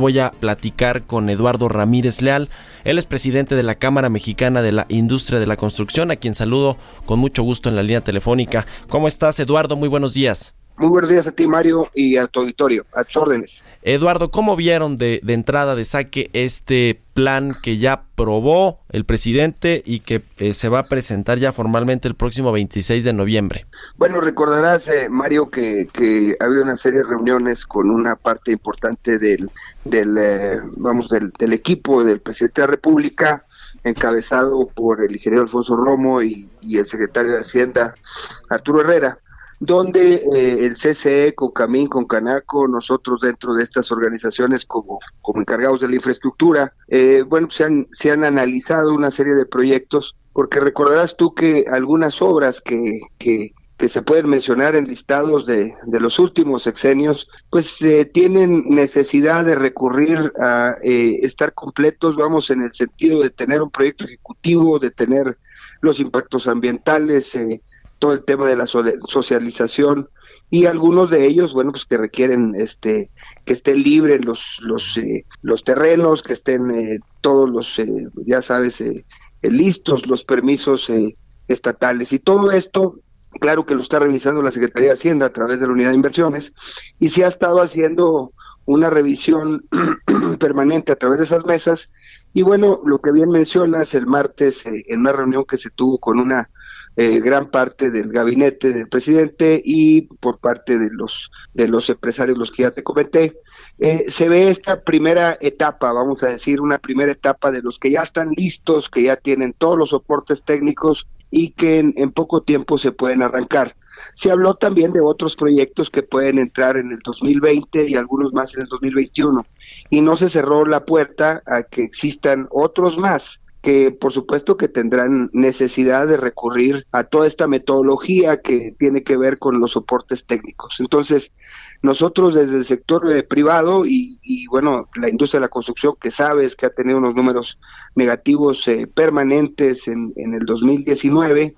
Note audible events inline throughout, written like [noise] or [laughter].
Voy a platicar con Eduardo Ramírez Leal. Él es presidente de la Cámara Mexicana de la Industria de la Construcción, a quien saludo con mucho gusto en la línea telefónica. ¿Cómo estás, Eduardo? Muy buenos días. Muy buenos días a ti, Mario, y a tu auditorio, a tus órdenes. Eduardo, ¿cómo vieron de, entrada, de saque, este plan que ya probó el presidente y que eh, se va a presentar ya formalmente el próximo 26 de noviembre? Bueno, recordarás, eh, Mario, que, que ha habido una serie de reuniones con una parte importante del, del eh, vamos, del, del equipo del presidente de la República, encabezado por el ingeniero Alfonso Romo y, y el secretario de Hacienda, Arturo Herrera donde eh, el CCE, con Camín, con Canaco, nosotros dentro de estas organizaciones como, como encargados de la infraestructura, eh, bueno, se han, se han analizado una serie de proyectos, porque recordarás tú que algunas obras que, que, que se pueden mencionar en listados de, de los últimos sexenios, pues eh, tienen necesidad de recurrir a estar completos, vamos, en el sentido de tener un proyecto ejecutivo, de tener los impactos ambientales, eh, todo el tema de la socialización y algunos de ellos, bueno, pues que requieren este que estén libres los los eh, los terrenos, que estén eh, todos los eh, ya sabes listos los permisos estatales. Y todo esto claro que lo está revisando la Secretaría de Hacienda a través de la Unidad de Inversiones y se ha estado haciendo una revisión [clears throat] permanente a través de esas mesas. Y bueno, lo que bien mencionas el martes en una reunión que se tuvo con una eh, gran parte del gabinete del presidente y por parte de los de los empresarios los que ya te comenté. Eh, se ve esta primera etapa vamos a decir una primera etapa de los que ya están listos que ya tienen todos los soportes técnicos y que en, en poco tiempo se pueden arrancar. Se habló también de otros proyectos que pueden entrar en el 2020 y algunos más en el 2021 y no se cerró la puerta a que existan otros más que por supuesto que tendrán necesidad de recurrir a toda esta metodología que tiene que ver con los soportes técnicos. Entonces, nosotros desde el sector eh, privado y, bueno, la industria de la construcción que sabes que ha tenido unos números negativos eh, permanentes en, en, el 2019,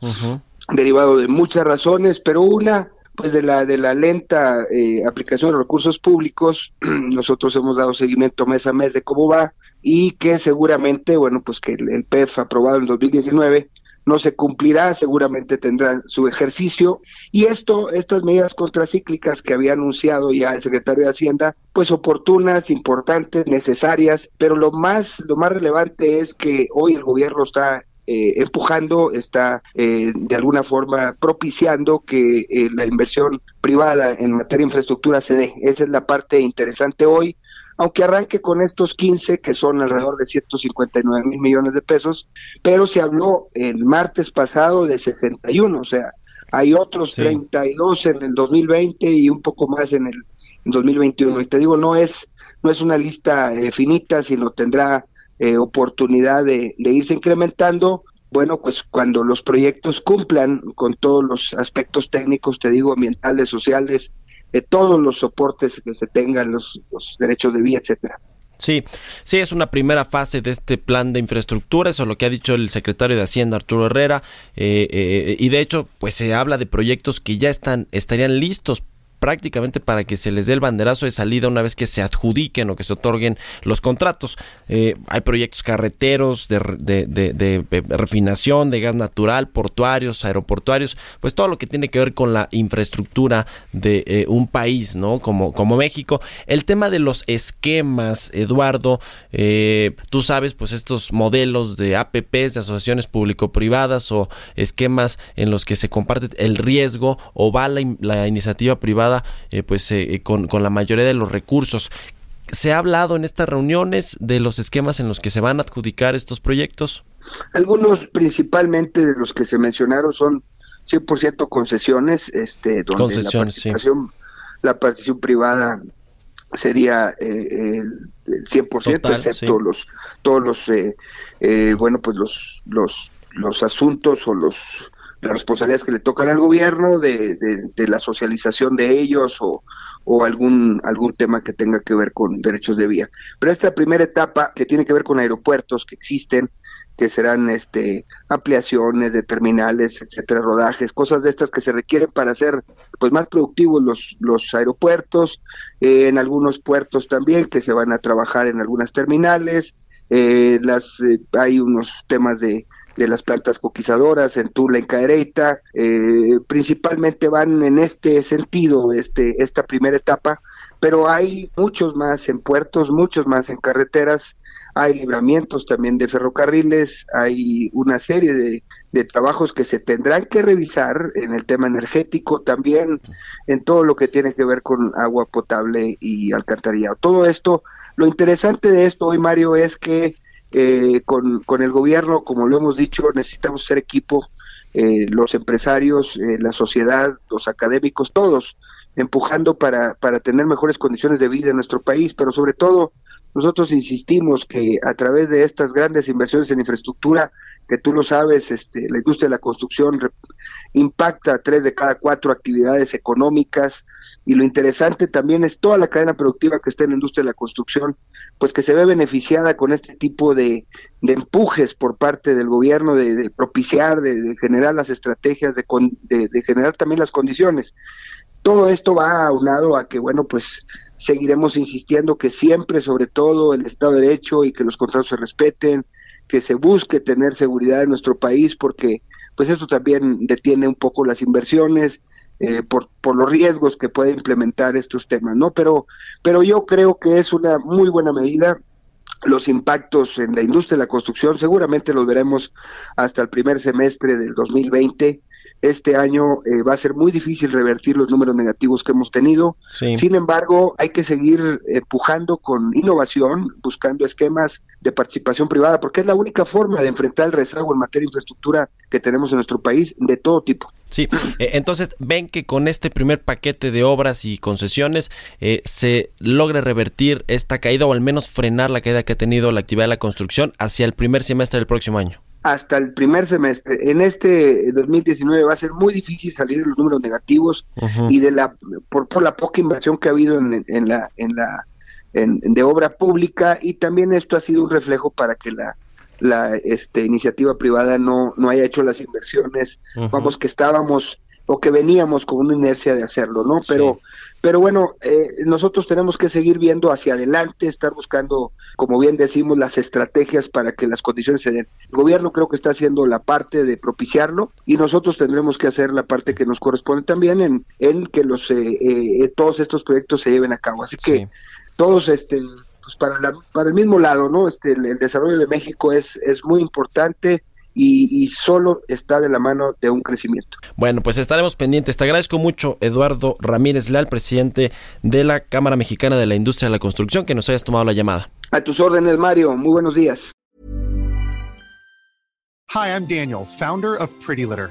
derivado de muchas razones, pero una pues de la de la lenta eh, aplicación de recursos públicos, [clears throat] nosotros hemos dado seguimiento mes a mes de cómo va y que seguramente, bueno, pues que el, PEF aprobado en 2019 no se cumplirá, seguramente tendrá su ejercicio. Y esto, estas medidas contracíclicas que había anunciado ya el secretario de Hacienda, pues oportunas, importantes, necesarias, pero lo más, lo más relevante es que hoy el gobierno está eh, empujando, está eh, de alguna forma propiciando que eh, la inversión privada en materia de infraestructura se dé. Esa es la parte interesante hoy aunque arranque con estos 15, que son alrededor de 159 mil millones de pesos, pero se habló el martes pasado de 61, o sea, hay otros 32 en el 2020 y un poco más en el 2021. Y te digo, no es, no es una lista eh, finita, sino tendrá eh, oportunidad de, irse incrementando bueno, pues cuando los proyectos cumplan con todos los aspectos técnicos, te digo, ambientales, sociales, de todos los soportes que se tengan, los, derechos de vía, etcétera. Sí, sí, es una primera fase de este plan de infraestructura, eso es lo que ha dicho el secretario de Hacienda Arturo Herrera, eh, eh, y de hecho, pues se habla de proyectos que ya están, estarían listos prácticamente para que se les dé el banderazo de salida una vez que se adjudiquen o que se otorguen los contratos. Eh, hay proyectos carreteros, de, de, refinación, de gas natural, portuarios, aeroportuarios, pues todo lo que tiene que ver con la infraestructura de eh, un país, ¿no? Como, como México. El tema de los esquemas, Eduardo, eh, tú sabes, pues estos modelos de APPs, de asociaciones público-privadas o esquemas en los que se comparte el riesgo o va la iniciativa privada eh, pues eh, eh, con, con la mayoría de los recursos. ¿Se ha hablado en estas reuniones de los esquemas en los que se van a adjudicar estos proyectos? Algunos, principalmente de los que se mencionaron, son 100% concesiones, este, donde la participación, la participación privada sería eh, el, 100%, excepto los todos los eh, eh, bueno pues los los los asuntos o los las responsabilidades que le tocan al gobierno de, de, la socialización de ellos o, o, algún algún tema que tenga que ver con derechos de vía. Pero esta primera etapa que tiene que ver con aeropuertos que existen, que serán este ampliaciones de terminales, etcétera, rodajes, cosas de estas que se requieren para hacer pues más productivos los los aeropuertos, eh, en algunos puertos también que se van a trabajar en algunas terminales, eh, las eh, hay unos temas de de las plantas coquizadoras en Tula, en Cadereyta, eh, principalmente van en este sentido, este, esta primera etapa, pero hay muchos más en puertos, muchos más en carreteras, hay libramientos también de ferrocarriles, hay una serie de, de, trabajos que se tendrán que revisar en el tema energético, también en todo lo que tiene que ver con agua potable y alcantarillado. Todo esto, lo interesante de esto hoy, Mario, es que eh, con, con, el gobierno, como lo hemos dicho, necesitamos ser equipo, eh, los empresarios, eh, la sociedad, los académicos, todos empujando para, para tener mejores condiciones de vida en nuestro país, pero sobre todo nosotros insistimos que a través de estas grandes inversiones en infraestructura, que tú lo sabes, este, la industria de la construcción impacta tres de cada cuatro actividades económicas y lo interesante también es toda la cadena productiva que está en la industria de la construcción, pues que se ve beneficiada con este tipo de, empujes por parte del gobierno de, propiciar, de, generar las estrategias, de, de generar también las condiciones. Todo esto va aunado a que, bueno, pues seguiremos insistiendo que siempre, sobre todo, el Estado de Derecho y que los contratos se respeten, que se busque tener seguridad en nuestro país, porque pues eso también detiene un poco las inversiones eh, por, por los riesgos que puede implementar estos temas, ¿no? Pero, pero yo creo que es una muy buena medida. Los impactos en la industria de la construcción seguramente los veremos hasta el primer semestre del 2020 este año eh, va a ser muy difícil revertir los números negativos que hemos tenido. Sin embargo, hay que seguir empujando con innovación, buscando esquemas de participación privada, porque es la única forma de enfrentar el rezago en materia de infraestructura que tenemos en nuestro país de todo tipo. Sí, eh, entonces ven que con este primer paquete de obras y concesiones eh, se logra revertir esta caída o al menos frenar la caída que ha tenido la actividad de la construcción hacia el primer semestre del próximo año hasta el primer semestre. En este 2019 va a ser muy difícil salir de los números negativos y de la por, por, la poca inversión que ha habido en, en la en la en, de obra pública y también esto ha sido un reflejo para que la la este, iniciativa privada no no haya hecho las inversiones vamos que estábamos o que veníamos con una inercia de hacerlo no pero pero bueno, eh, nosotros tenemos que seguir viendo hacia adelante, estar buscando, como bien decimos, las estrategias para que las condiciones se den. El gobierno creo que está haciendo la parte de propiciarlo y nosotros tendremos que hacer la parte que nos corresponde también en, en que los eh, eh, todos estos proyectos se lleven a cabo. Así que todos este pues para, la, para el mismo lado, ¿no? Este, el, desarrollo de México es, es muy importante y, solo está de la mano de un crecimiento. Bueno, pues estaremos pendientes. Te agradezco mucho, Eduardo Ramírez Leal, presidente de la Cámara Mexicana de la Industria de la Construcción, que nos hayas tomado la llamada. A tus órdenes, Mario. Muy buenos días. Hi, I'm Daniel, founder of Pretty Litter.